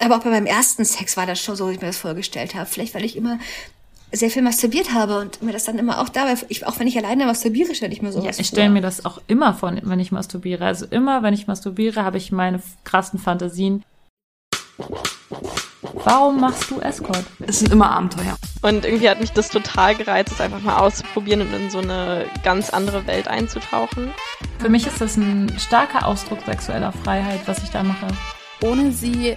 aber auch bei meinem ersten Sex war das schon so, wie ich mir das vorgestellt habe. Vielleicht, weil ich immer sehr viel masturbiert habe und mir das dann immer auch dabei, ich, auch wenn ich alleine masturbiere, stelle ich mir sowas ja, ich stelle mir das auch immer vor, wenn ich masturbiere. Also immer, wenn ich masturbiere, habe ich meine krassen Fantasien. Warum machst du Escort? Es sind immer Abenteuer. Und irgendwie hat mich das total gereizt, es einfach mal auszuprobieren und in so eine ganz andere Welt einzutauchen. Für mich ist das ein starker Ausdruck sexueller Freiheit, was ich da mache. Ohne sie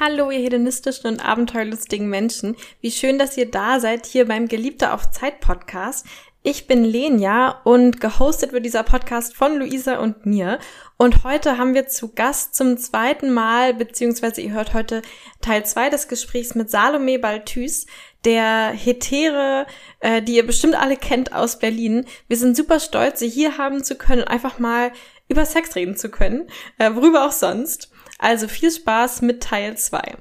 Hallo, ihr hedonistischen und abenteuerlustigen Menschen. Wie schön, dass ihr da seid hier beim Geliebte auf Zeit Podcast. Ich bin Lenia und gehostet wird dieser Podcast von Luisa und mir. Und heute haben wir zu Gast zum zweiten Mal, beziehungsweise ihr hört heute Teil zwei des Gesprächs mit Salome Balthus, der Hetere, äh, die ihr bestimmt alle kennt aus Berlin. Wir sind super stolz, sie hier haben zu können und einfach mal über Sex reden zu können, äh, worüber auch sonst. Also viel Spaß mit Teil 2.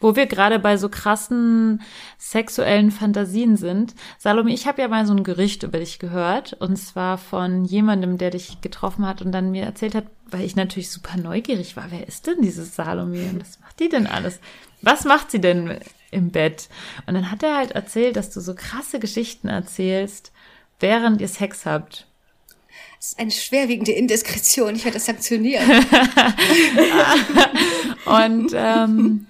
Wo wir gerade bei so krassen sexuellen Fantasien sind. Salome, ich habe ja mal so ein Gericht über dich gehört. Und zwar von jemandem, der dich getroffen hat und dann mir erzählt hat, weil ich natürlich super neugierig war. Wer ist denn diese Salome und was macht die denn alles? Was macht sie denn im Bett? Und dann hat er halt erzählt, dass du so krasse Geschichten erzählst, während ihr Sex habt. Das ist eine schwerwiegende Indiskretion. Ich werde das sanktionieren. und ähm,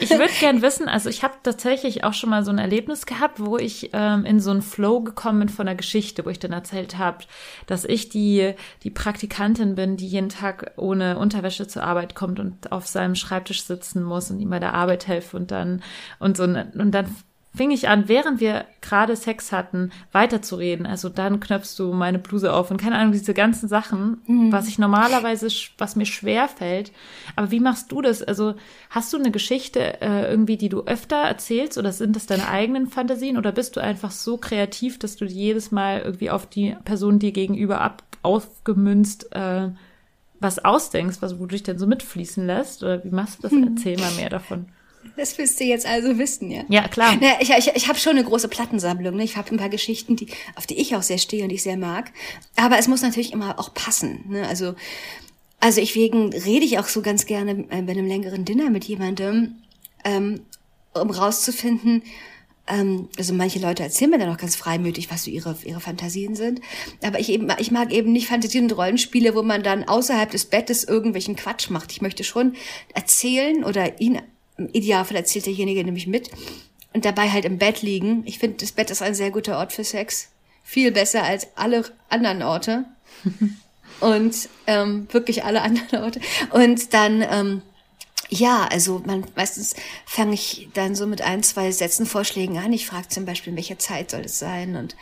ich, ich würde gern wissen, also ich habe tatsächlich auch schon mal so ein Erlebnis gehabt, wo ich ähm, in so einen Flow gekommen bin von der Geschichte, wo ich dann erzählt habe, dass ich die die Praktikantin bin, die jeden Tag ohne Unterwäsche zur Arbeit kommt und auf seinem Schreibtisch sitzen muss und ihm bei der Arbeit helfe und dann und so und dann fing ich an, während wir gerade Sex hatten, weiterzureden. Also dann knöpfst du meine Bluse auf und keine Ahnung, diese ganzen Sachen, mhm. was ich normalerweise, was mir schwer fällt. Aber wie machst du das? Also hast du eine Geschichte äh, irgendwie, die du öfter erzählst oder sind das deine eigenen Fantasien oder bist du einfach so kreativ, dass du jedes Mal irgendwie auf die Person dir gegenüber ab aufgemünzt äh, was ausdenkst, was wo du dich denn so mitfließen lässt? Oder wie machst du das? Mhm. Erzähl mal mehr davon. Das willst du jetzt also wissen, ja? Ja, klar. Na, ich ich, ich habe schon eine große Plattensammlung. Ne? Ich habe ein paar Geschichten, die, auf die ich auch sehr stehe und die ich sehr mag. Aber es muss natürlich immer auch passen. Ne? Also, also ich wegen rede ich auch so ganz gerne äh, bei einem längeren Dinner mit jemandem, ähm, um rauszufinden, ähm, also manche Leute erzählen mir dann auch ganz freimütig, was so ihre, ihre Fantasien sind. Aber ich eben, ich mag eben nicht Fantasien und Rollenspiele, wo man dann außerhalb des Bettes irgendwelchen Quatsch macht. Ich möchte schon erzählen oder ihn im Idealfall erzählt derjenige nämlich mit und dabei halt im Bett liegen. Ich finde, das Bett ist ein sehr guter Ort für Sex. Viel besser als alle anderen Orte. und ähm, wirklich alle anderen Orte. Und dann, ähm, ja, also man meistens fange ich dann so mit ein, zwei Sätzen Vorschlägen an. Ich frage zum Beispiel, in welcher Zeit soll es sein? Und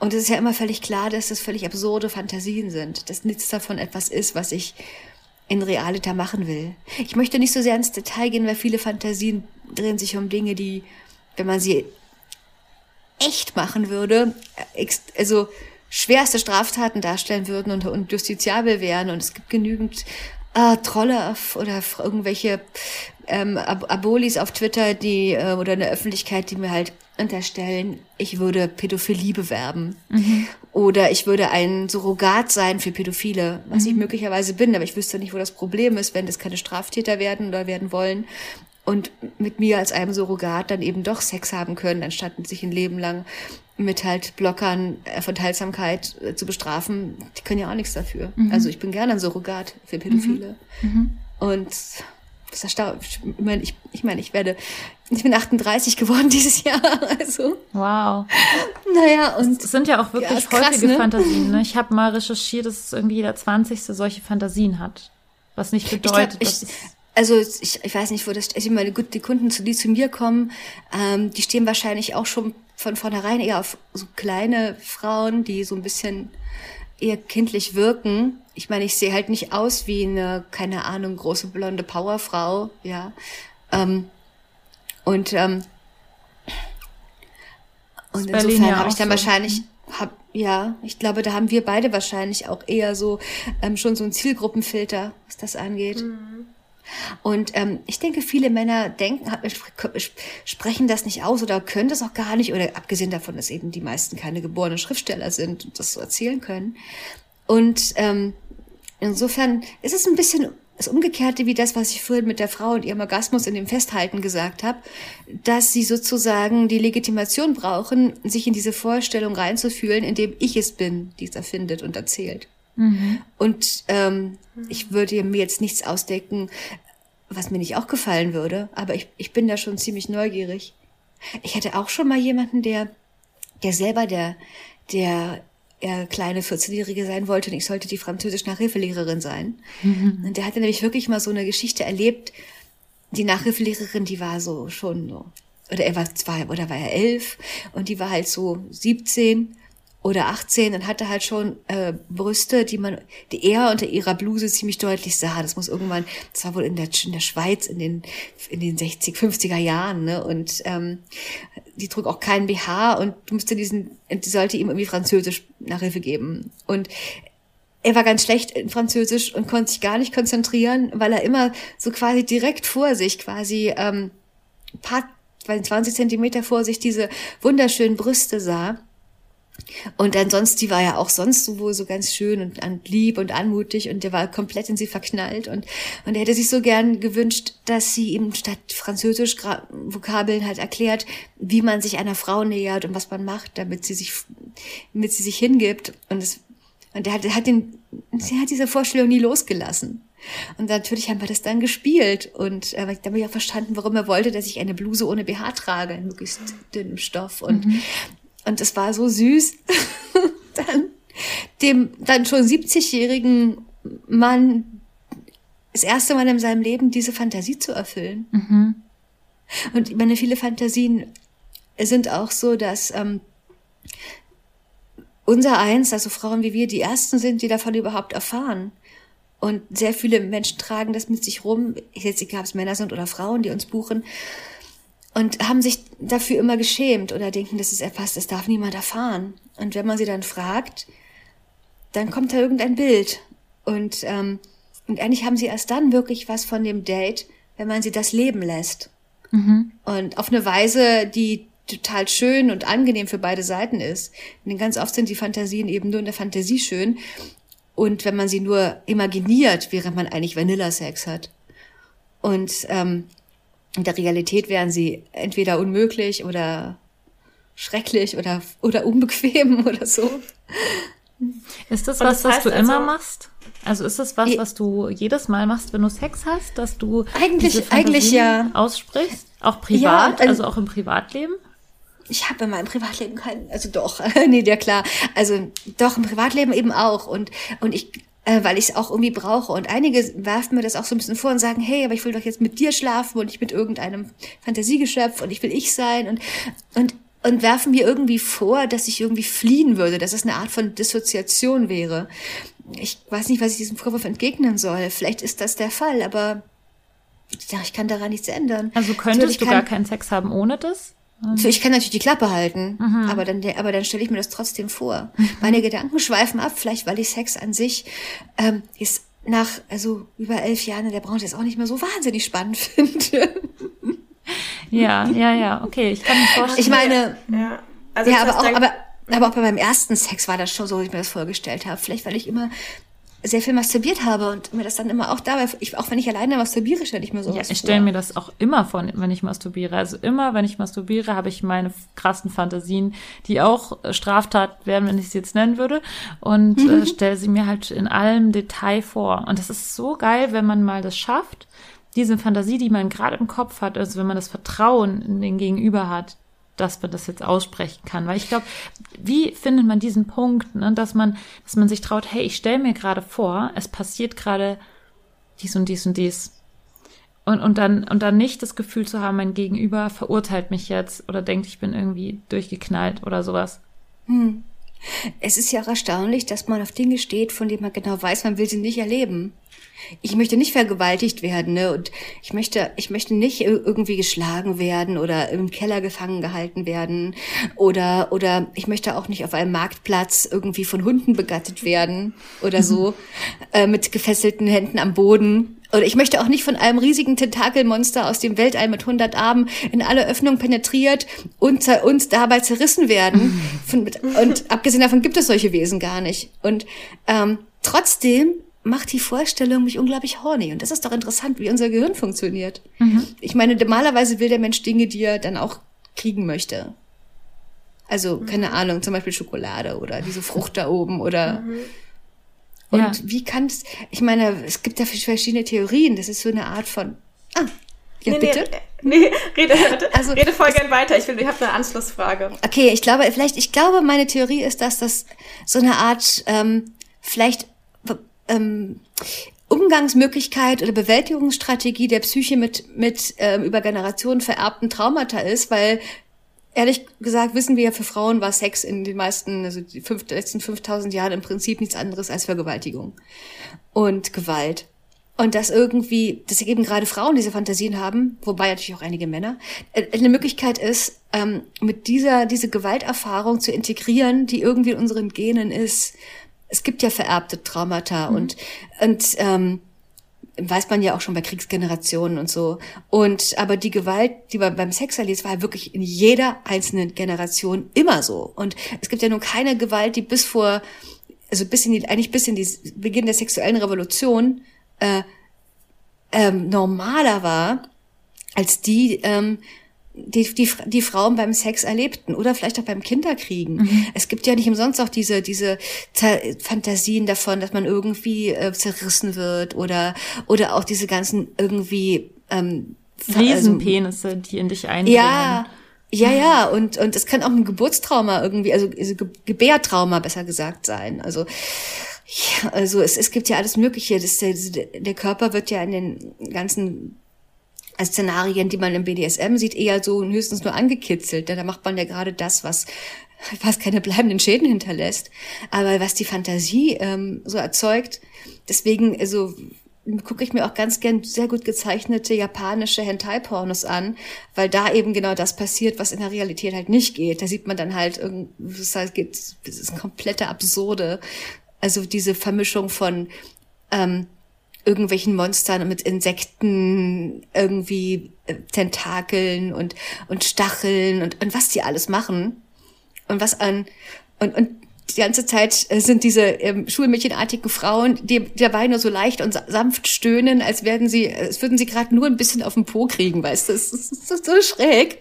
und es ist ja immer völlig klar, dass das völlig absurde Fantasien sind, dass nichts davon etwas ist, was ich in Realita machen will. Ich möchte nicht so sehr ins Detail gehen, weil viele Fantasien drehen sich um Dinge, die, wenn man sie echt machen würde, also schwerste Straftaten darstellen würden und, und justiziabel wären. Und es gibt genügend äh, Trolle oder irgendwelche ähm, Ab Abolis auf Twitter, die äh, oder eine Öffentlichkeit, die mir halt unterstellen, ich würde Pädophilie bewerben mhm. oder ich würde ein Surrogat sein für Pädophile, was mhm. ich möglicherweise bin, aber ich wüsste nicht, wo das Problem ist, wenn das keine Straftäter werden oder werden wollen und mit mir als einem Surrogat dann eben doch Sex haben können, anstatt sich ein Leben lang mit halt Blockern äh, von Teilsamkeit äh, zu bestrafen. Die können ja auch nichts dafür. Mhm. Also ich bin gerne ein Surrogat für Pädophile. Mhm. mhm. Und das erstaunt. Ich meine, ich, ich, meine, ich werde, ich bin 38 geworden dieses Jahr. Also. Wow. Naja, und. Es sind ja auch wirklich ja, krass, häufige ne? Fantasien. Ne? Ich habe mal recherchiert, dass irgendwie jeder 20. solche Fantasien hat. Was nicht bedeutet, ich glaub, ich, also ich, ich weiß nicht, wo das, ich meine, gut, die Kunden, die zu mir kommen, ähm, die stehen wahrscheinlich auch schon von vornherein eher auf so kleine Frauen, die so ein bisschen eher kindlich wirken. Ich meine, ich sehe halt nicht aus wie eine, keine Ahnung, große blonde Powerfrau, ja. Ähm, und ähm, Und Berlin insofern habe ich dann so. wahrscheinlich, hab, ja, ich glaube, da haben wir beide wahrscheinlich auch eher so ähm, schon so ein Zielgruppenfilter, was das angeht. Und ähm, ich denke, viele Männer denken, sp- sprechen das nicht aus oder können das auch gar nicht, oder abgesehen davon, dass eben die meisten keine geborenen Schriftsteller sind und das so erzählen können. Und ähm, insofern ist es ein bisschen das Umgekehrte wie das, was ich vorhin mit der Frau und ihrem Orgasmus in dem Festhalten gesagt habe, dass sie sozusagen die Legitimation brauchen, sich in diese Vorstellung reinzufühlen, in dem ich es bin, die es erfindet und erzählt. Und ähm, ich würde mir jetzt nichts ausdenken, was mir nicht auch gefallen würde, aber ich, ich bin da schon ziemlich neugierig. Ich hatte auch schon mal jemanden, der, der selber der, der er kleine 14-Jährige sein wollte und ich sollte die französisch Nachhilfelehrerin sein. Und der hatte nämlich wirklich mal so eine Geschichte erlebt. Die Nachhilfelehrerin, die war so schon so, oder er war zwei, oder war er elf und die war halt so 17 oder 18 und hatte halt schon äh, Brüste, die man, die er unter ihrer Bluse ziemlich deutlich sah. Das muss irgendwann, das war wohl in der, in der Schweiz in den, in den 60, 50er Jahren, ne? Und ähm, die trug auch keinen BH und musste diesen, die sollte ihm irgendwie Französisch Nachhilfe geben. Und er war ganz schlecht in Französisch und konnte sich gar nicht konzentrieren, weil er immer so quasi direkt vor sich, quasi ähm, paar, 20 Zentimeter vor sich diese wunderschönen Brüste sah. Und ansonsten, die war ja auch sonst so wohl so ganz schön und, und lieb und anmutig und der war komplett in sie verknallt und, und er hätte sich so gern gewünscht, dass sie ihm statt Französisch Gra- Vokabeln halt erklärt, wie man sich einer Frau nähert und was man macht, damit sie sich, damit sie sich hingibt. Und es, und er hat, hat den, sie hat diese Vorstellung nie losgelassen. Und natürlich haben wir das dann gespielt. Und äh, da habe ich auch verstanden, warum er wollte, dass ich eine Bluse ohne BH trage, in möglichst dünnem Stoff. Und, und es war so süß, dann dem dann schon 70-jährigen Mann das erste Mal in seinem Leben diese Fantasie zu erfüllen. Und ich meine, viele Fantasien sind auch so, dass ähm, unser Eins, also Frauen wie wir, die Ersten sind, die davon überhaupt erfahren. Und sehr viele Menschen tragen das mit sich rum, jetzt egal ob es Männer sind oder Frauen, die uns buchen, und haben sich dafür immer geschämt oder denken, das ist etwas, das darf niemand erfahren. Und wenn man sie dann fragt, dann kommt da irgendein Bild. Und, ähm, und eigentlich haben sie erst dann wirklich was von dem Date, wenn man sie das leben lässt. Und auf eine Weise, die total schön und angenehm für beide Seiten ist. Denn ganz oft sind die Fantasien eben nur in der Fantasie schön. Und wenn man sie nur imaginiert, während man eigentlich Vanilla-Sex hat. Und ähm, in der Realität wären sie entweder unmöglich oder schrecklich oder, oder unbequem oder so. Ist das was, das was heißt du immer also- machst? Also ist das was, Je- was du jedes Mal machst, wenn du Sex hast, dass du Eigentlich- eigentlich ja. aussprichst? Auch privat, Ja, ähm, also auch im Privatleben? Ich habe in meinem Privatleben keinen, also doch, nee, ja klar, also doch im Privatleben eben auch und und ich, äh, weil ich es auch irgendwie brauche und einige werfen mir das auch so ein bisschen vor und sagen, hey, aber ich will doch jetzt mit dir schlafen und nicht mit irgendeinem Fantasiegeschöpf und ich will ich sein und und und werfen mir irgendwie vor, dass ich irgendwie fliehen würde, dass es eine Art von Dissoziation wäre. Ich weiß nicht, was ich diesem Vorwurf entgegnen soll. Vielleicht ist das der Fall, aber ich kann daran nichts ändern. Also könntest Natürlich du kann- gar keinen Sex haben ohne das? So, ich kann natürlich die Klappe halten, aber dann, aber dann stelle ich mir das trotzdem vor. Meine Gedanken schweifen ab, vielleicht weil ich Sex an sich ähm, jetzt nach also über elf Jahren in der Branche jetzt auch nicht mehr so wahnsinnig spannend finde. Ja, ja, ja, okay, ich kann mir vorstellen. Ich meine, Ja, also ja, aber auch, aber, aber auch bei meinem ersten Sex war das schon so, wie ich mir das vorgestellt habe. Vielleicht, weil ich immer sehr viel masturbiert habe und mir das dann immer auch dabei, ich, auch wenn ich alleine masturbiere, stelle ich mir sowas Ja, ich vor. stelle mir das auch immer vor, wenn ich masturbiere. Also immer, wenn ich masturbiere, habe ich meine krassen Fantasien, die auch äh, Straftat wären, wenn ich sie jetzt nennen würde. Und äh, stelle sie mir halt in allem Detail vor. Und das ist so geil, wenn man mal das schafft, diese Fantasie, die man gerade im Kopf hat, also wenn man das Vertrauen in den Gegenüber hat, dass man das jetzt aussprechen kann. Weil ich glaube, wie findet man diesen Punkt, ne, dass man, dass man sich traut, hey, ich stelle mir gerade vor, es passiert gerade dies und dies und dies. Und, und dann, und dann nicht das Gefühl zu haben, mein Gegenüber verurteilt mich jetzt oder denkt, ich bin irgendwie durchgeknallt oder sowas. Es ist ja auch erstaunlich, dass man auf Dinge steht, von denen man genau weiß, man will sie nicht erleben. Ich möchte nicht vergewaltigt werden, ne? Und ich möchte, ich möchte nicht irgendwie geschlagen werden oder im Keller gefangen gehalten werden oder oder ich möchte auch nicht auf einem Marktplatz irgendwie von Hunden begattet werden oder so äh, mit gefesselten Händen am Boden. Oder ich möchte auch nicht von einem riesigen Tentakelmonster aus dem Weltall mit 100 Armen in alle Öffnungen penetriert und uns dabei zerrissen werden. und abgesehen davon gibt es solche Wesen gar nicht. Und ähm, trotzdem macht die Vorstellung mich unglaublich horny. Und das ist doch interessant, wie unser Gehirn funktioniert. Mhm. Ich meine, normalerweise will der Mensch Dinge, die er dann auch kriegen möchte. Also, keine mhm. Ahnung, zum Beispiel Schokolade oder diese Frucht da oben oder. Mhm. Und ja. wie kann es, ich meine, es gibt da verschiedene Theorien. Das ist so eine Art von, ah, ja, nee, bitte? Nee, nee rede, also, rede voll gern weiter. Ich, will, ich habe eine Anschlussfrage. Okay, ich glaube, vielleicht, ich glaube, meine Theorie ist, dass das so eine Art, ähm, vielleicht ähm, Umgangsmöglichkeit oder Bewältigungsstrategie der Psyche mit, mit ähm, über Generationen vererbten Traumata ist, weil ehrlich gesagt wissen wir ja, für Frauen war Sex in den meisten, also die fünf, letzten 5000 Jahren im Prinzip nichts anderes als Vergewaltigung und Gewalt. Und dass irgendwie, dass eben gerade Frauen diese Fantasien haben, wobei natürlich auch einige Männer, äh, eine Möglichkeit ist, ähm, mit dieser, diese Gewalterfahrung zu integrieren, die irgendwie in unseren Genen ist es gibt ja vererbte Traumata mhm. und, und ähm, weiß man ja auch schon bei Kriegsgenerationen und so. Und aber die Gewalt, die man beim Sex erlebt, war wirklich in jeder einzelnen Generation immer so. Und es gibt ja nun keine Gewalt, die bis vor, also bis in die, eigentlich bis in die Beginn der sexuellen Revolution äh, ähm, normaler war, als die, ähm, die, die, die Frauen beim Sex erlebten oder vielleicht auch beim Kinderkriegen. Mhm. Es gibt ja nicht umsonst auch diese, diese Fantasien davon, dass man irgendwie äh, zerrissen wird oder, oder auch diese ganzen irgendwie ähm, Riesenpenisse, also, die in dich eindringen. Ja, ja, ja, und, und es kann auch ein Geburtstrauma irgendwie, also, also Gebärtrauma besser gesagt sein. Also, ja, also es, es gibt ja alles Mögliche. Das, der, der Körper wird ja in den ganzen Szenarien, die man im BDSM sieht, eher so höchstens nur angekitzelt. Denn da macht man ja gerade das, was was keine bleibenden Schäden hinterlässt, aber was die Fantasie ähm, so erzeugt. Deswegen, also gucke ich mir auch ganz gern sehr gut gezeichnete japanische Hentai-Pornos an, weil da eben genau das passiert, was in der Realität halt nicht geht. Da sieht man dann halt irgendwie, das heißt, geht, das ist komplette Absurde. Also diese Vermischung von ähm, irgendwelchen Monstern mit Insekten, irgendwie äh, Tentakeln und, und Stacheln und, und was die alles machen. Und was an, und, und die ganze Zeit äh, sind diese ähm, schulmädchenartigen Frauen, die dabei nur so leicht und sanft stöhnen, als werden sie, als würden sie gerade nur ein bisschen auf den Po kriegen, weißt du? Das ist, ist so schräg.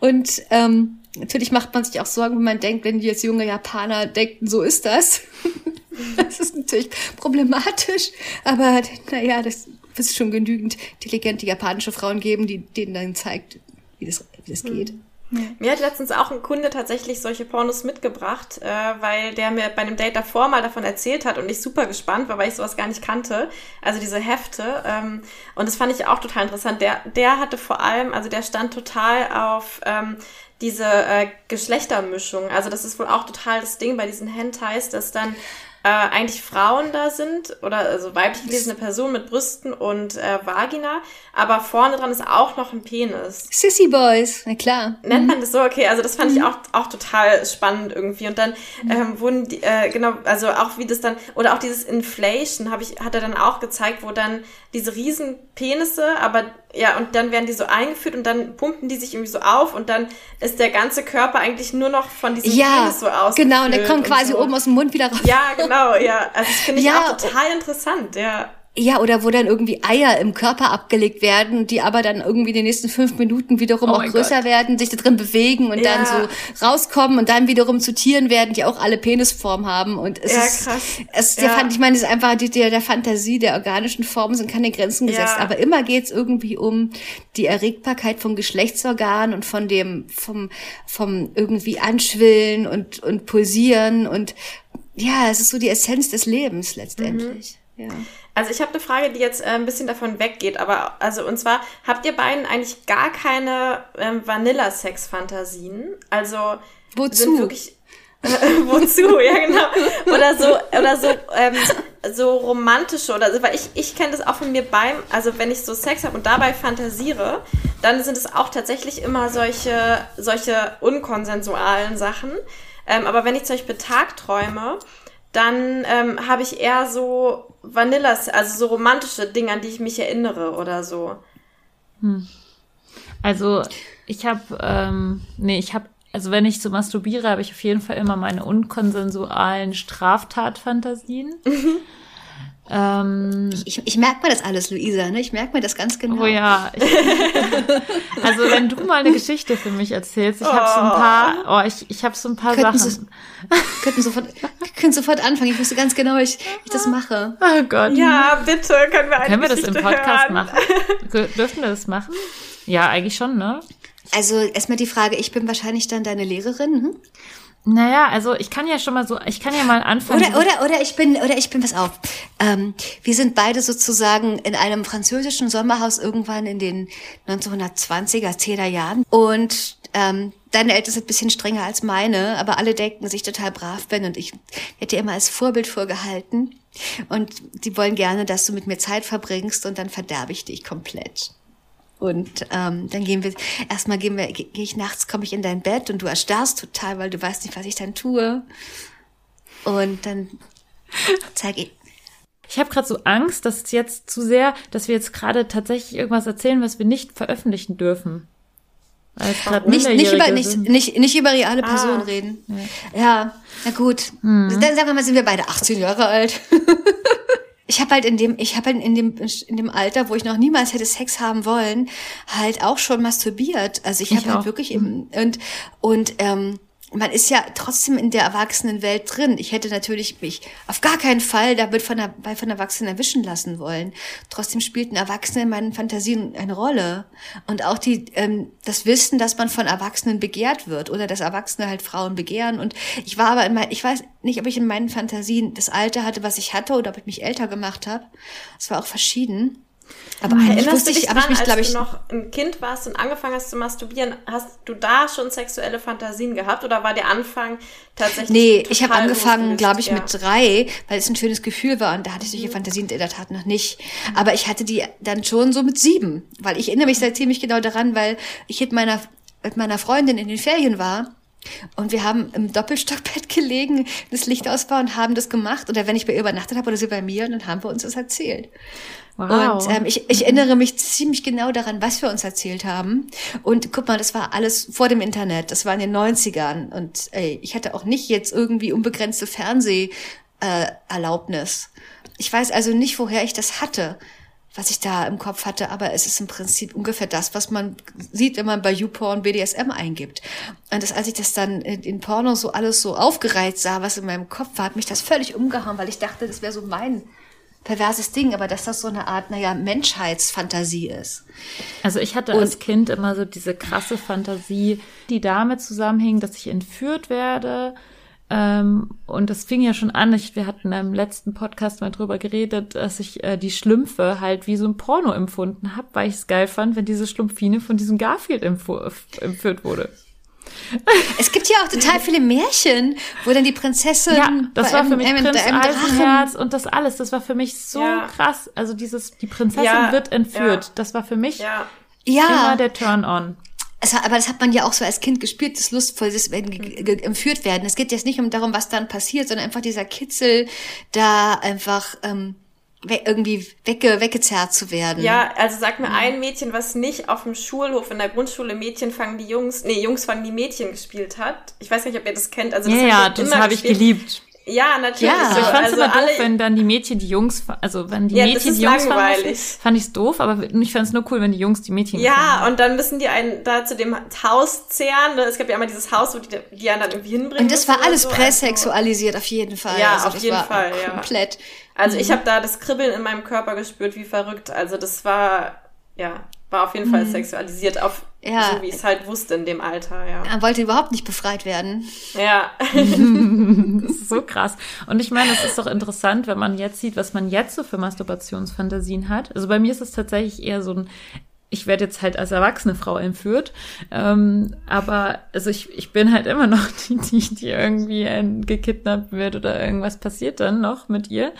Und ähm, natürlich macht man sich auch Sorgen, wenn man denkt, wenn die jetzt junge Japaner denken, so ist das. Das ist natürlich problematisch, aber naja, das wird schon genügend intelligente japanische Frauen geben, die denen dann zeigt, wie das, wie das geht. Ja. Mir hat letztens auch ein Kunde tatsächlich solche Pornos mitgebracht, äh, weil der mir bei einem Date davor mal davon erzählt hat und ich super gespannt war, weil ich sowas gar nicht kannte. Also diese Hefte. Ähm, und das fand ich auch total interessant. Der, der hatte vor allem, also der stand total auf ähm, diese äh, Geschlechtermischung. Also das ist wohl auch total das Ding bei diesen Hentais, dass dann äh, eigentlich Frauen da sind oder also weiblich gelesene Personen mit Brüsten und äh, Vagina, aber vorne dran ist auch noch ein Penis. Sissy Boys, na klar. Nennt man das so? Okay, also das fand mhm. ich auch, auch total spannend irgendwie. Und dann mhm. ähm, wurden die, äh, genau, also auch wie das dann, oder auch dieses Inflation habe ich, hat er dann auch gezeigt, wo dann diese riesen Penisse, aber ja, und dann werden die so eingeführt und dann pumpen die sich irgendwie so auf und dann ist der ganze Körper eigentlich nur noch von diesem ja, Penis so aus. Genau, und der kommt quasi so. oben aus dem Mund wieder raus. Ja, genau, ja. Also das finde ich ja, auch total interessant, ja. Ja, oder wo dann irgendwie Eier im Körper abgelegt werden, die aber dann irgendwie in den nächsten fünf Minuten wiederum oh auch größer Gott. werden, sich da drin bewegen und ja. dann so rauskommen und dann wiederum zu Tieren werden, die auch alle Penisform haben. Und es ja, ist, krass. Es, ja. der fand, ich meine, es ist einfach die, der, der Fantasie der organischen Formen sind keine Grenzen gesetzt. Ja. Aber immer geht's irgendwie um die Erregbarkeit vom Geschlechtsorgan und von dem, vom, vom irgendwie Anschwillen und, und Pulsieren und ja, es ist so die Essenz des Lebens letztendlich. Mhm. Ja. Also ich habe eine Frage, die jetzt äh, ein bisschen davon weggeht, aber also und zwar habt ihr beiden eigentlich gar keine ähm, Vanilla-Sex-Fantasien? Also wozu? wirklich Wozu, ja genau. Oder so, oder so, ähm, so romantische oder so, weil ich, ich kenne das auch von mir beim, also wenn ich so Sex habe und dabei fantasiere, dann sind es auch tatsächlich immer solche, solche unkonsensualen Sachen. Ähm, aber wenn ich zum Beispiel Tagträume, dann ähm, habe ich eher so Vanillas, also so romantische Dinge, an die ich mich erinnere oder so. Also ich habe, ähm, nee, ich habe, also wenn ich so masturbiere, habe ich auf jeden Fall immer meine unkonsensualen Straftatfantasien. Ähm, Ich, ich merke mir das alles, Luisa, ne? Ich merke mir das ganz genau. Oh ja. Ich, also wenn du mal eine Geschichte für mich erzählst, ich habe so ein paar, oh, ich, ich habe so ein paar Könnten Sachen. Sie- könnten sofort, können sofort anfangen. Ich wusste ganz genau, wie ich, ich das mache. Oh Gott. Ja, bitte, können wir eine Können wir das im Podcast hören? machen? Dür- Dürfen wir das machen? Ja, eigentlich schon, ne? Also erstmal die Frage, ich bin wahrscheinlich dann deine Lehrerin. Hm? Naja, also ich kann ja schon mal so, ich kann ja mal anfangen. Oder, oder, oder ich bin, oder ich bin, pass auf. Ähm, wir sind beide sozusagen in einem französischen Sommerhaus irgendwann in den 1920er, 10er Jahren. Und ähm, deine Eltern sind ein bisschen strenger als meine, aber alle denken, dass ich total brav bin und ich hätte immer als Vorbild vorgehalten. Und die wollen gerne, dass du mit mir Zeit verbringst und dann verderbe ich dich komplett. Und ähm, dann gehen wir, erstmal gehen wir, gehe ich nachts, komme ich in dein Bett und du erstarrst total, weil du weißt nicht, was ich dann tue. Und dann zeige ich. Ich habe gerade so Angst, dass es jetzt zu sehr, dass wir jetzt gerade tatsächlich irgendwas erzählen, was wir nicht veröffentlichen dürfen. Nicht, nicht, über, nicht, nicht, nicht über reale Personen reden. Ja. na gut. Dann sagen wir mal, sind wir beide 18 Jahre alt. Ich habe halt in dem, ich habe halt in dem, in dem Alter, wo ich noch niemals hätte Sex haben wollen, halt auch schon masturbiert. Also ich Ich habe halt wirklich im, und und ähm, man ist ja trotzdem in der Erwachsenenwelt drin. Ich hätte natürlich mich auf gar keinen Fall damit von, der, bei von Erwachsenen erwischen lassen wollen. Trotzdem spielten Erwachsene in meinen Fantasien eine Rolle. Und auch die, ähm, das Wissen, dass man von Erwachsenen begehrt wird oder dass Erwachsene halt Frauen begehren. Und ich war aber in mein, ich weiß nicht, ob ich in meinen Fantasien das Alter hatte, was ich hatte oder ob ich mich älter gemacht habe. Es war auch verschieden. Aber eigentlich Erinnerst du dich ich, habe ich mich, als glaube du ich, noch ein Kind warst und angefangen hast zu masturbieren, hast du da schon sexuelle Fantasien gehabt oder war der Anfang tatsächlich Nee, ich habe angefangen, glaube ich, Ja. mit drei, weil es ein schönes Gefühl war und da hatte ich solche Fantasien in der Tat noch nicht. Aber ich hatte die dann schon so mit sieben, weil ich erinnere mich da ziemlich genau daran, weil ich mit meiner, mit meiner Freundin in den Ferien war. Und wir haben im Doppelstockbett gelegen, das Licht aus war und haben das gemacht. Oder wenn ich bei ihr übernachtet habe oder sie bei mir, und dann haben wir uns das erzählt. Wow. Und ähm, ich, ich erinnere mich ziemlich genau daran, was wir uns erzählt haben. Und guck mal, das war alles vor dem Internet. Das war in den 90ern. Und ey, ich hatte auch nicht jetzt irgendwie unbegrenzte Fernseh äh. Ich weiß also nicht, woher ich das hatte, was ich da im Kopf hatte, aber es ist im Prinzip ungefähr das, was man sieht, wenn man bei YouPorn BDSM eingibt. Und das, als ich das dann in, Porno so alles so aufgereiht sah, was in meinem Kopf war, hat mich das völlig umgehauen, weil ich dachte, das wäre so mein perverses Ding, aber dass das so eine Art, naja, Menschheitsfantasie ist. Also ich hatte als Kind immer so diese krasse Fantasie, die damit zusammenhing, dass ich entführt werde. Ähm, und das fing ja schon an. Ich, wir hatten im letzten Podcast mal drüber geredet, dass ich äh, die Schlümpfe halt wie so ein Porno empfunden habe, weil ich es geil fand, wenn diese Schlumpfine von diesem Garfield entführt wurde. Es gibt ja auch total viele Märchen, wo dann die Prinzessin Ja, das bei war einem- für mich einem- Prinz einem Drachen- Eisenherz und das alles. Das war für mich so Ja. krass. Also dieses, die Prinzessin Ja, wird entführt. ja. Das war für mich immer der Turn-on. Hat, aber das hat man ja auch so als Kind gespürt, das lustvoll, das entführt werden. Es geht jetzt nicht um darum, was dann passiert, sondern einfach dieser Kitzel, da einfach ähm, we irgendwie wegge weggezerrt zu werden. Ja, also sag mir ein Mädchen, was nicht auf dem Schulhof in der Grundschule Mädchen fangen die Jungs, nee, Jungs fangen die Mädchen gespielt hat. Ich weiß nicht, ob ihr das kennt. Also das Ja, ja, das immer habe ich geliebt. Ja, natürlich. Ja. So, Ich fand's also immer doof, wenn dann die Mädchen die Jungs, also wenn die Ja, Mädchen die Jungs langweilig. müssen, fand ich's doof, aber ich fand's nur cool, wenn die Jungs die Mädchen Ja, haben. und dann müssen die einen da zu dem Haus zehren. ne? Es gab ja immer dieses Haus, wo die, die einen dann irgendwie hinbringen. Und das war alles so. präsexualisiert auf jeden Fall. Ja, also auf jeden Fall, ja. Komplett. Also Mhm. ich habe da das Kribbeln in meinem Körper gespürt, wie verrückt. Also das war, ja, war auf jeden Fall sexualisiert, auf Mhm. Ja. so wie ich es halt wusste in dem Alter, ja. Er wollte überhaupt nicht befreit werden. Ja. Das ist so krass. Und ich meine, es ist doch interessant, wenn man jetzt sieht, was man jetzt so für Masturbationsfantasien hat. Also bei mir ist es tatsächlich eher so ein ich werde jetzt halt als erwachsene Frau entführt. Ähm, aber also ich, ich bin halt immer noch die, die, die irgendwie ein, gekidnappt wird oder irgendwas passiert dann noch mit ihr.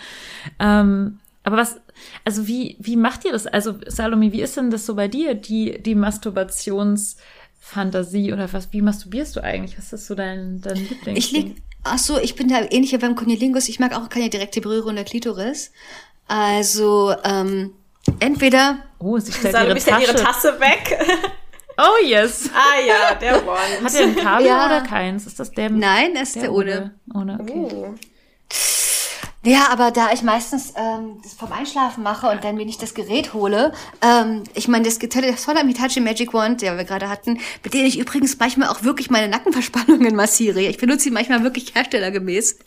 Ähm, aber was, also wie, wie macht ihr das? Also Salome, wie ist denn das so bei dir, die, die Masturbationsfantasie oder was, wie masturbierst du eigentlich? Was ist so dein, dein Lieblings? Ich lieg, ach so, ich bin da ähnlich wie beim Kunilingus. Ich mag auch keine direkte Berührung der Klitoris. Also, ähm, entweder, Oh, sie stellt Salome ihre Tasche. ihre Tasse weg. Oh yes. ah ja, der One. Hat er ein Kabel Ja. oder keins? Ist das der? nein, das ist der der ohne. Ohne, okay. Oh. Ja, aber da ich meistens ähm, das vom Einschlafen mache und dann mir nicht das Gerät hole, ähm, ich meine, das das tolle am Hitachi Magic Wand, der wir gerade hatten, mit dem ich übrigens manchmal auch wirklich meine Nackenverspannungen massiere. Ich benutze sie manchmal wirklich herstellergemäß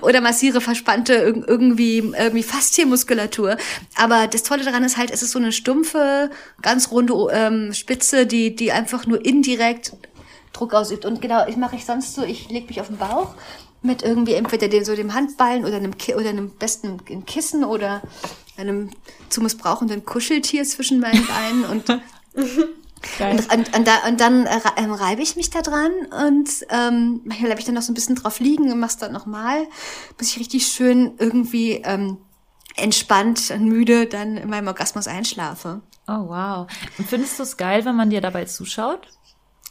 oder massiere verspannte irg- irgendwie irgendwie Faszienmuskulatur. Aber das Tolle daran ist halt, es ist so eine stumpfe, ganz runde ähm, Spitze, die die einfach nur indirekt Druck ausübt. Und genau, ich mache ich sonst so, ich lege mich auf den Bauch mit irgendwie entweder dem, so dem Handballen oder einem, Ki oder einem besten Kissen oder einem zu missbrauchenden Kuscheltier zwischen meinen Beinen und und, und, und, da, und dann äh, ähm, reibe ich mich da dran und ähm, manchmal bleibe ich dann noch so ein bisschen drauf liegen und mach's dann nochmal, bis ich richtig schön irgendwie ähm, entspannt und müde dann in meinem Orgasmus einschlafe. Oh wow. Und findest du es geil, wenn man dir dabei zuschaut?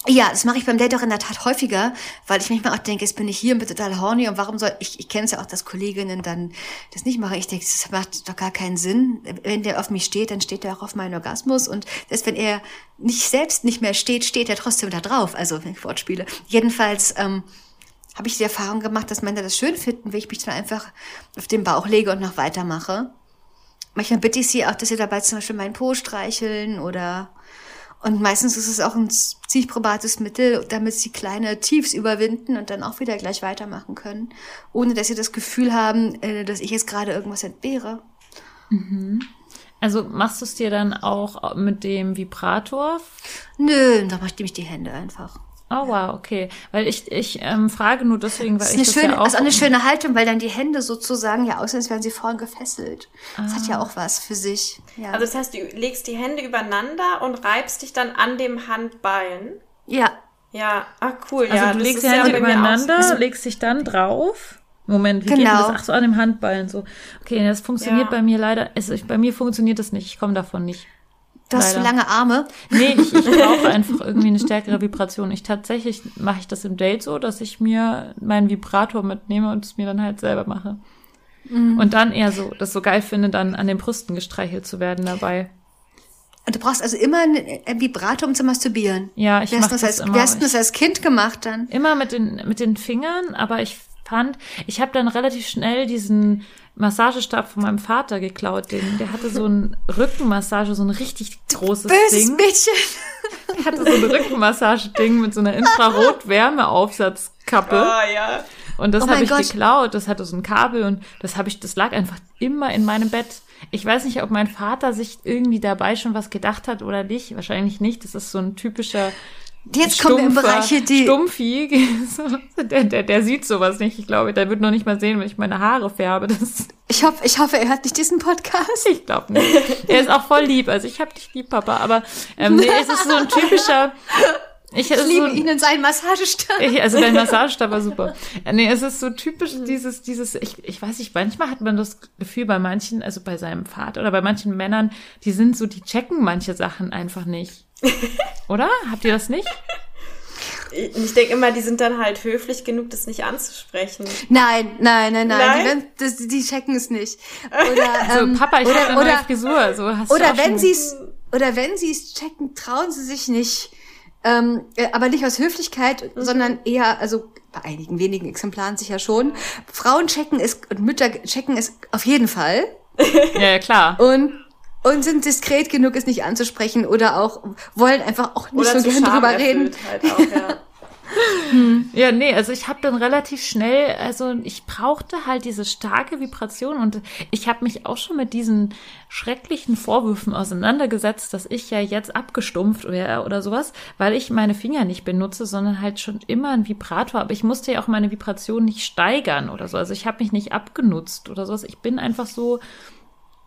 Ja, das mache ich beim Date auch in der Tat häufiger, weil ich manchmal auch denke, jetzt bin ich hier und bin total horny und warum soll ich, ich kenne es ja auch, dass Kolleginnen dann das nicht machen. Ich denke, das macht doch gar keinen Sinn. Wenn der auf mich steht, dann steht er auch auf meinen Orgasmus und selbst wenn er nicht selbst nicht mehr steht, steht er trotzdem da drauf. Also wenn ich Wortspiele. Jedenfalls ähm, habe ich die Erfahrung gemacht, dass Männer das schön finden, wenn ich mich dann einfach auf den Bauch lege und noch weitermache. Manchmal bitte ich sie auch, dass sie dabei zum Beispiel meinen Po streicheln oder und meistens ist es auch ein ziemlich probates Mittel, damit sie kleine Tiefs überwinden und dann auch wieder gleich weitermachen können, ohne dass sie das Gefühl haben, äh, dass ich jetzt gerade irgendwas entbehre. Also machst du es dir dann auch mit dem Vibrator? Nö, da mache ich nämlich die Hände einfach. Oh wow, okay. Weil ich, ich ähm, frage nur deswegen, weil Das ist ich eine das schöne, ja auch... also eine schöne Haltung, weil dann die Hände sozusagen ja aussehen, als wären sie vorhin gefesselt. Das hat ja auch was für sich. Ja. Also das heißt, du legst die Hände übereinander und reibst dich dann an dem Handballen. ja. Ja, ach cool. also ja, du das legst ist die ja Hände übereinander, legst dich dann drauf. Moment, wie geht Genau. das? Ach so, an dem Handballen so. Okay, das funktioniert Ja. bei mir leider, also ich, bei mir funktioniert das nicht, ich komme davon nicht. Du hast so lange Arme. Nee, ich, ich brauche einfach irgendwie eine stärkere Vibration. Ich tatsächlich mache ich das im Date so, dass ich mir meinen Vibrator mitnehme und es mir dann halt selber mache. Mhm. Und dann eher so, das so geil finde, dann an den Brüsten gestreichelt zu werden dabei. Und du brauchst also immer ein ein Vibrator, um zu masturbieren. Ja, ich Wie hast mach du das, das als, immer. wie hast du das als Kind gemacht dann? Immer mit den, mit den Fingern, aber ich fand, ich habe dann relativ schnell diesen Massagestab von meinem Vater geklaut. Den, der hatte so ein Rückenmassage, so ein richtig großes Böses Ding. Mädchen. Der hatte so ein Rückenmassageding mit so einer Infrarot-Wärmeaufsatzkappe. Oh ja. Und das Oh habe ich Gott. geklaut. Das hatte so ein Kabel und das habe ich, das lag einfach immer in meinem Bett. Ich weiß nicht, ob mein Vater sich irgendwie dabei schon was gedacht hat oder nicht. Wahrscheinlich nicht. Das ist so ein typischer Jetzt kommen wir in Bereiche, die. Stumpfi. Der, der, der sieht sowas nicht. Ich glaube, der wird noch nicht mal sehen, wenn ich meine Haare färbe. Das, Ich hoffe, ich hoffe, er hört nicht diesen Podcast. ich glaube nicht. Er ist auch voll lieb. Also ich hab dich lieb, Papa. Aber ähm, nee, es ist so ein typischer. Ich, Ich liebe so, ihn in seinen Massagestab. Ich, also dein Massagestab war super. Nee, es ist so typisch dieses, dieses, ich, ich weiß nicht, manchmal hat man das Gefühl bei manchen, also bei seinem Vater oder bei manchen Männern, die sind so, die checken manche Sachen einfach nicht. Oder? Habt ihr das nicht? Ich denke immer, die sind dann halt höflich genug, das nicht anzusprechen. Nein, nein, nein, nein. Nein? Die, werden- das, die checken es nicht. Oder, So, ähm, Papa, ich habe eine oder, neue Frisur. So, hast du oder auch wenn sie es, oder wenn sie es checken, trauen sie sich nicht. Ähm, äh, aber nicht aus Höflichkeit, Mhm. sondern eher, also bei einigen wenigen Exemplaren sicher schon. Frauen checken es und Mütter checken es auf jeden Fall Ja, ja, klar. und und sind diskret genug, es nicht anzusprechen oder auch wollen einfach auch nicht Oder so gern drüber reden. Halt auch, ja. Ja, nee, also ich habe dann relativ schnell, also ich brauchte halt diese starke Vibration und ich habe mich auch schon mit diesen schrecklichen Vorwürfen auseinandergesetzt, dass ich ja jetzt abgestumpft wäre oder sowas, weil ich meine Finger nicht benutze, sondern halt schon immer ein Vibrator. Aber ich musste ja auch meine Vibration nicht steigern oder so. Also ich habe mich nicht abgenutzt oder sowas. Ich bin einfach so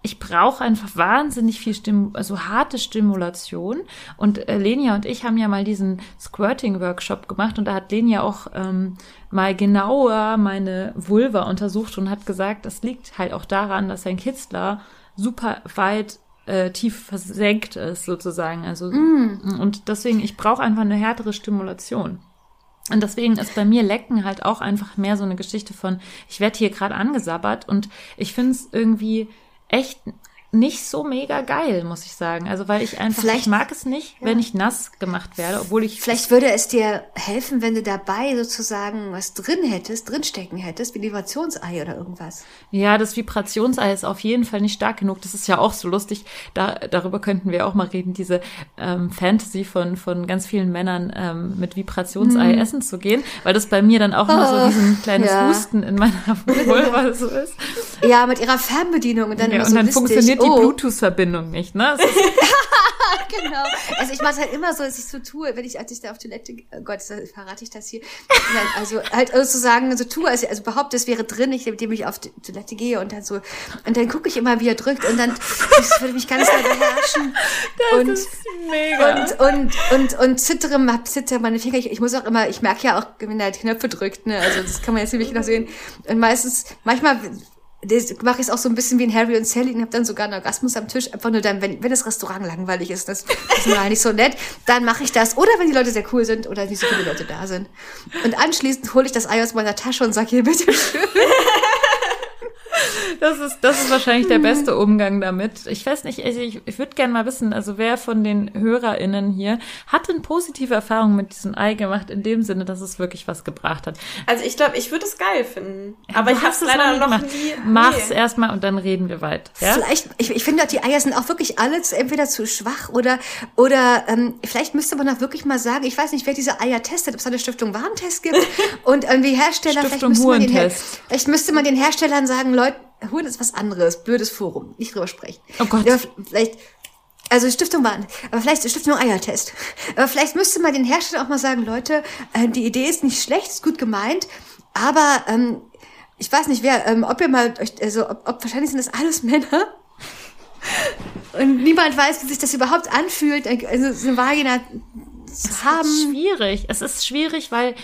ich brauche einfach wahnsinnig viel Stim also harte Stimulation. Und äh, Lenia und ich haben ja mal diesen Squirting-Workshop gemacht und da hat Lenia auch ähm, mal genauer meine Vulva untersucht und hat gesagt, das liegt halt auch daran, dass ein Kitzler super weit äh, tief versenkt ist, sozusagen. Also Mm. und deswegen, ich brauche einfach eine härtere Stimulation. Und deswegen ist bei mir Lecken halt auch einfach mehr so eine Geschichte von, ich werde hier gerade angesabbert und ich finde es irgendwie echt nicht so mega geil, muss ich sagen. Also weil ich einfach, Vielleicht- ich mag es nicht, wenn ich nass gemacht werde, obwohl ich Vielleicht würde es dir helfen, wenn du dabei sozusagen was drin hättest, drinstecken hättest, wie Vibrationsei oder irgendwas. Ja, das Vibrationsei ist auf jeden Fall nicht stark genug. Das ist ja auch so lustig. Da, darüber könnten wir auch mal reden, diese ähm, Fantasy von, von ganz vielen Männern ähm, mit Vibrationsei essen zu gehen, weil das bei mir dann auch immer so wie so ein kleines ja. Husten in meiner Vulva so ist. Ja, mit ihrer Fernbedienung und dann, Ja, und so dann funktioniert die oh, Bluetooth-Verbindung nicht, ne? Ist, Genau. Also ich mache halt immer so, dass ich so tue, wenn ich, als ich da auf Toilette, oh Gott, das verrate ich das hier. Also halt sozusagen so tue, also, also behaupte, es wäre drin, ich, indem ich auf die Toilette gehe und dann so, und dann gucke ich immer, wie er drückt und dann, das würde mich ganz doll beherrschen. und, mega. und, und, und, und zittere, zittere meine Finger. Ich, ich muss auch immer, ich merke ja auch, wenn er die Knöpfe drückt, ne, also das kann man jetzt nämlich noch sehen. Und meistens, manchmal, das mache ich es auch so ein bisschen wie in Harry und Sally und habe dann sogar einen Orgasmus am Tisch, einfach nur dann, wenn, wenn das Restaurant langweilig ist, das, ist mir nicht so nett, dann mache ich das. Oder wenn die Leute sehr cool sind oder nicht so viele Leute da sind. Und anschließend hole ich das Ei aus meiner Tasche und sage hier bitte schön. Das ist, das ist wahrscheinlich der beste Umgang damit. Ich weiß nicht, also ich, ich würde gerne mal wissen, also wer von den HörerInnen hier hat denn positive Erfahrungen mit diesem Ei gemacht, in dem Sinne, dass es wirklich was gebracht hat. Also ich glaube, ich würde es geil finden. Aber ich Du habe hast es leider noch gemacht. nie. Mach's nee. erstmal und dann reden wir weiter. Ja? Vielleicht, ich, ich finde, die Eier sind auch wirklich alle zu, entweder zu schwach oder, oder ähm, vielleicht müsste man auch wirklich mal sagen, ich weiß nicht, wer diese Eier testet, ob es eine Stiftung Warentest gibt und irgendwie Hersteller, vielleicht Stiftung müsste, man den, Her vielleicht müsste man den Herstellern sagen, Leute, Huren ist was anderes, blödes Forum, nicht drüber sprechen. Oh Gott. Ja, vielleicht, also Stiftung Waren, aber vielleicht Stiftung Eiertest. Aber vielleicht müsste man den Herstellern auch mal sagen, Leute, äh, die Idee ist nicht schlecht, ist gut gemeint, aber ähm, ich weiß nicht, wer, ähm, ob ihr mal euch, also ob, ob wahrscheinlich sind das alles Männer. Und niemand weiß, wie sich das überhaupt anfühlt, also so eine Vagina zu Es ist haben. schwierig. Es ist schwierig, weil,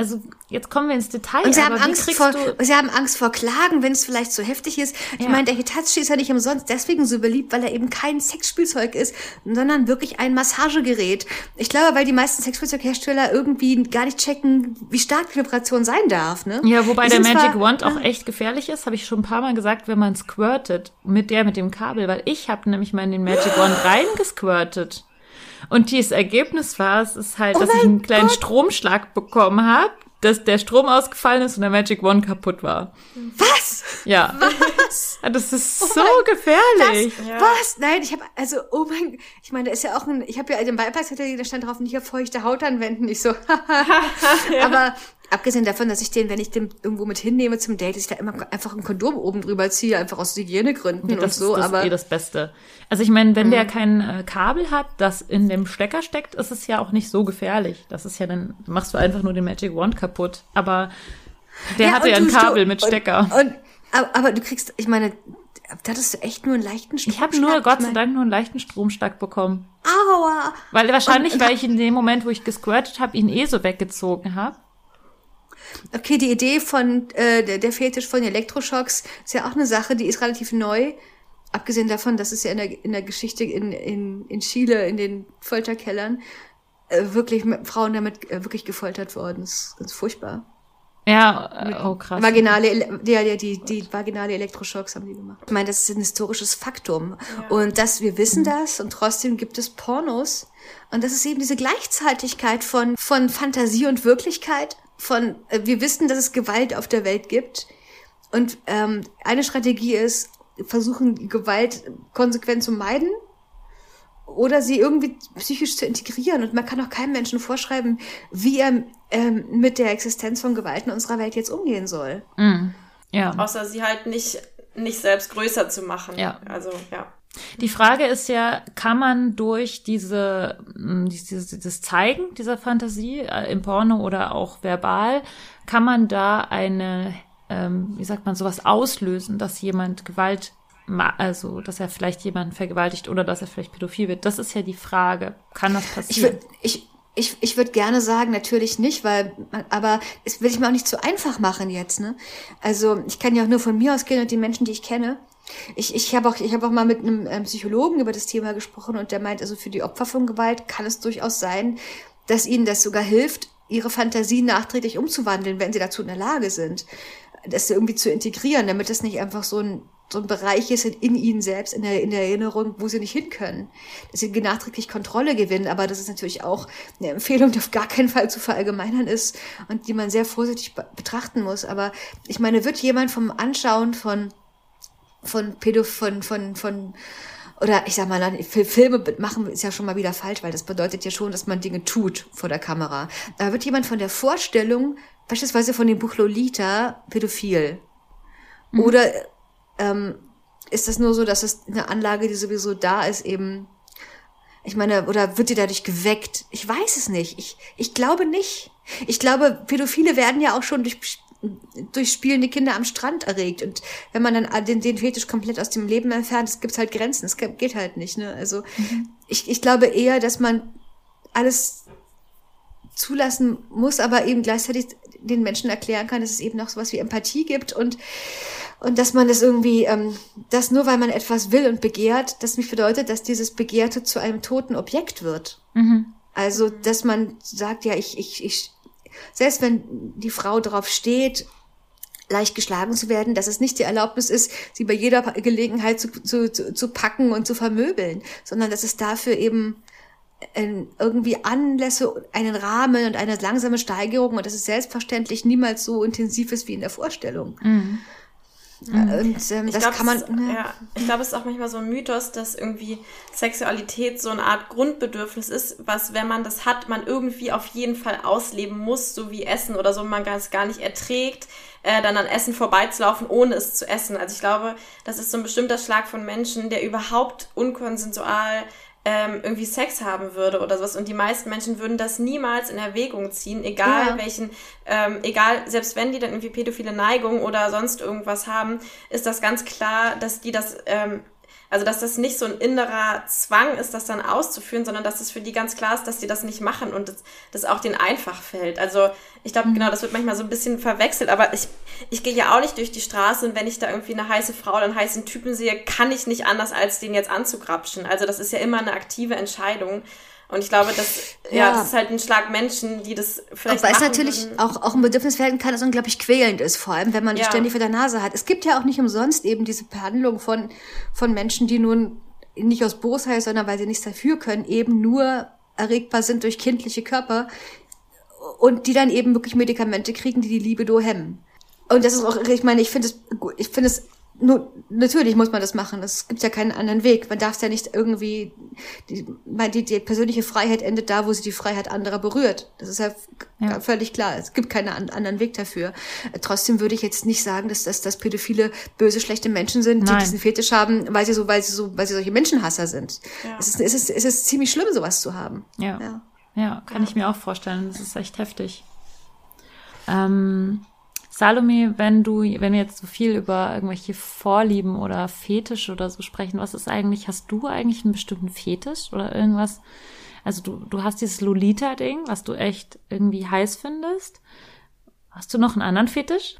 also jetzt kommen wir ins Detail. Und sie aber haben, Angst vor, du, sie haben Angst vor Klagen, wenn es vielleicht zu heftig ist. Ich Ja. meine, der Hitachi ist ja nicht umsonst deswegen so beliebt, weil er eben kein Sexspielzeug ist, sondern wirklich ein Massagegerät. Ich glaube, weil die meisten Sexspielzeughersteller irgendwie gar nicht checken, wie stark die Vibration sein darf. Ne? Ja, wobei Die der Magic zwar- Wand auch echt gefährlich ist, habe ich schon ein paar Mal gesagt, wenn man squirtet, mit der mit dem Kabel, weil ich habe nämlich mal in den Magic Wand reingesquirtet. Und dieses Ergebnis war, es ist halt, dass ich einen kleinen Stromschlag bekommen habe, dass der Strom ausgefallen ist und der Magic Wand kaputt war. Was? Ja. Was? Das ist so mein- gefährlich. Was? Nein, ich habe also oh mein, ich meine, da ist ja auch ein, ich habe ja den Beipackzettel, da stand drauf, nicht auf feuchte Haut anwenden. Ich so, aber abgesehen davon, dass ich den, wenn ich den irgendwo mit hinnehme zum Date, dass ich da immer einfach ein Kondom oben drüber ziehe, einfach aus Hygienegründen Ja, und das so. ist das aber eh das Beste. Also ich meine, wenn der kein äh, Kabel hat, das in dem Stecker steckt, ist es ja auch nicht so gefährlich. Das ist ja dann, machst du einfach nur den Magic Wand kaputt. Aber der Ja, hatte und ja ein Kabel mit und- Stecker. Und, aber, aber du kriegst, ich meine, da hattest du echt nur einen leichten ich habe nur, Gott sei Dank, nur einen leichten Stromschlag bekommen. Aua. Weil wahrscheinlich, Und- weil ich in dem Moment, wo ich gesquirtet habe, ihn eh so weggezogen habe. Okay, die Idee von äh, der, der Fetisch von Elektroschocks ist ja auch eine Sache, die ist relativ neu. Abgesehen davon, dass es ja in der, in der Geschichte in, in, in Chile, in den Folterkellern, äh, wirklich Frauen damit äh, wirklich gefoltert worden. Ist ganz furchtbar. Ja, oh krass. Vaginale, ja, ja, die, die vaginale Elektroschocks haben die gemacht. Ich meine, das ist ein historisches Faktum. Und das, wir wissen das und trotzdem gibt es Pornos. Und das ist eben diese Gleichzeitigkeit von, von Fantasie und Wirklichkeit. Von, äh, wir wissen, dass es Gewalt auf der Welt gibt. Und ähm, eine Strategie ist, versuchen, Gewalt konsequent zu meiden oder sie irgendwie psychisch zu integrieren. Und man kann auch keinem Menschen vorschreiben, wie er ähm, mit der Existenz von Gewalt in unserer Welt jetzt umgehen soll. Mm, ja. Außer sie halt nicht, nicht selbst größer zu machen. Ja. Also, ja. Die Frage ist ja, kann man durch diese, mh, dieses, dieses Zeigen dieser Fantasie äh, im Porno oder auch verbal, kann man da eine, ähm, wie sagt man, sowas auslösen, dass jemand Gewalt also, dass er vielleicht jemanden vergewaltigt oder dass er vielleicht pädophil wird. Das ist ja die Frage. Kann das Ich passieren? würde ich, ich, ich würd gerne sagen, natürlich nicht, weil, aber es will ich mir auch nicht zu einfach machen jetzt, ne? Also, ich kann ja auch nur von mir ausgehen und die Menschen, die ich kenne. Ich, ich habe auch, ich habe auch mal mit einem ähm, Psychologen über das Thema gesprochen und der meint, also für die Opfer von Gewalt kann es durchaus sein, dass ihnen das sogar hilft, ihre Fantasie nachträglich umzuwandeln, wenn sie dazu in der Lage sind, das irgendwie zu integrieren, damit das nicht einfach so ein so ein Bereich ist in ihnen selbst, in der, in der Erinnerung, wo sie nicht hin können. Dass sie nachträglich Kontrolle gewinnen, aber das ist natürlich auch eine Empfehlung, die auf gar keinen Fall zu verallgemeinern ist und die man sehr vorsichtig be betrachten muss. Aber ich meine, wird jemand vom Anschauen von, von Pädo, von, von, von, oder ich sag mal, Filme machen ist ja schon mal wieder falsch, weil das bedeutet ja schon, dass man Dinge tut vor der Kamera. Da wird jemand von der Vorstellung, beispielsweise von dem Buch Lolita, pädophil. Oder ähm, ist das nur so, dass es eine Anlage, die sowieso da ist, eben, ich meine, oder wird die dadurch geweckt? Ich weiß es nicht. Ich, ich glaube nicht. Ich glaube, Pädophile werden ja auch schon durch, durch spielende Kinder am Strand erregt. Und wenn man dann den, den Fetisch komplett aus dem Leben entfernt, es gibt halt Grenzen. Es geht halt nicht. Ne? Also ich, ich glaube eher, dass man alles zulassen muss, aber eben gleichzeitig den Menschen erklären kann, dass es eben noch sowas wie Empathie gibt und und dass man das irgendwie, ähm, dass nur weil man etwas will und begehrt, das nicht bedeutet, dass dieses Begehrte zu einem toten Objekt wird. Also, dass man sagt, ja, ich, ich, ich, selbst wenn die Frau darauf steht, leicht geschlagen zu werden, dass es nicht die Erlaubnis ist, sie bei jeder Gelegenheit zu, zu, zu, zu packen und zu vermöbeln, sondern dass es dafür eben äh, irgendwie Anlässe, einen Rahmen und eine langsame Steigerung und dass es selbstverständlich niemals so intensiv ist wie in der Vorstellung. Und ähm, Ich das glaub, kann man. es ne? Ja, ich glaube, es ist auch manchmal so ein Mythos, dass irgendwie Sexualität so eine Art Grundbedürfnis ist, was, wenn man das hat, man irgendwie auf jeden Fall ausleben muss, so wie Essen oder so, man es gar nicht erträgt, äh, dann an Essen vorbeizulaufen, ohne es zu essen. Also ich glaube, das ist so ein bestimmter Schlag von Menschen, der überhaupt unkonsensual ähm, irgendwie Sex haben würde oder sowas. Und die meisten Menschen würden das niemals in Erwägung ziehen, egal Ja. welchen, ähm, egal, selbst wenn die dann irgendwie pädophile Neigung oder sonst irgendwas haben, ist das ganz klar, dass die das, ähm, also dass das nicht so ein innerer Zwang ist, das dann auszuführen, sondern dass es für die ganz klar ist, dass die das nicht machen und das, das auch denen einfach fällt. Also ich glaube, genau, das wird manchmal so ein bisschen verwechselt, aber ich, ich gehe ja auch nicht durch die Straße und wenn ich da irgendwie eine heiße Frau oder einen heißen Typen sehe, kann ich nicht anders, als den jetzt anzugrapschen. Also das ist ja immer eine aktive Entscheidung. Und ich glaube, das, ja, Ja. das ist halt ein Schlag Menschen, die das vielleicht Wobei es natürlich würden. auch, auch ein Bedürfnis werden kann, das unglaublich quälend ist, vor allem wenn man die Ja. ständig vor der Nase hat. Es gibt ja auch nicht umsonst eben diese Behandlung von, von Menschen, die nun nicht aus Bosheit, sondern weil sie nichts dafür können, eben nur erregbar sind durch kindliche Körper und die dann eben wirklich Medikamente kriegen, die die Libido hemmen. Und das ist auch, ich meine, ich finde es, gut, ich finde es, nur, natürlich muss man das machen. Es gibt ja keinen anderen Weg. Man darf es ja nicht irgendwie, die, die, die persönliche Freiheit endet da, wo sie die Freiheit anderer berührt. Das ist ja, Ja. völlig klar. Es gibt keinen an, anderen Weg dafür. Äh, Trotzdem würde ich jetzt nicht sagen, dass das, dass Pädophile böse, schlechte Menschen sind, die Nein. diesen Fetisch haben, weil sie so, weil sie so, weil sie solche Menschenhasser sind. Ja. Es, ist, es, ist, es ist ziemlich schlimm, sowas zu haben. Ja. Ja. Ja, kann ich mir auch vorstellen. Das ist echt heftig. Ähm, Salome, wenn du, wenn wir jetzt so viel über irgendwelche Vorlieben oder Fetische oder so sprechen, was ist eigentlich, hast du eigentlich einen bestimmten Fetisch oder irgendwas? Also du, du hast dieses Lolita-Ding, was du echt irgendwie heiß findest. Hast du noch einen anderen Fetisch?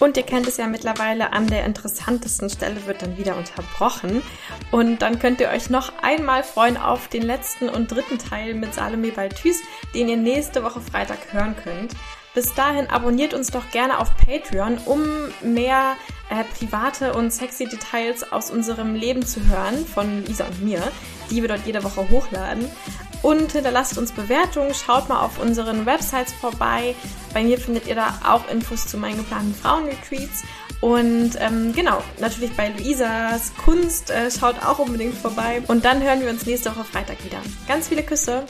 Und ihr kennt es ja mittlerweile, an der interessantesten Stelle wird dann wieder unterbrochen. Und dann könnt ihr euch noch einmal freuen auf den letzten und dritten Teil mit Salome Balthus, den ihr nächste Woche Freitag hören könnt. Bis dahin abonniert uns doch gerne auf Patreon, um mehr äh, private und sexy Details aus unserem Leben zu hören von Lisa und mir, die wir dort jede Woche hochladen. Und hinterlasst uns Bewertungen, schaut mal auf unseren Websites vorbei. Bei mir findet ihr da auch Infos zu meinen geplanten Frauenretreats. Und ähm, genau, natürlich bei Luisas Kunst, äh, schaut auch unbedingt vorbei. Und dann hören wir uns nächste Woche Freitag wieder. Ganz viele Küsse.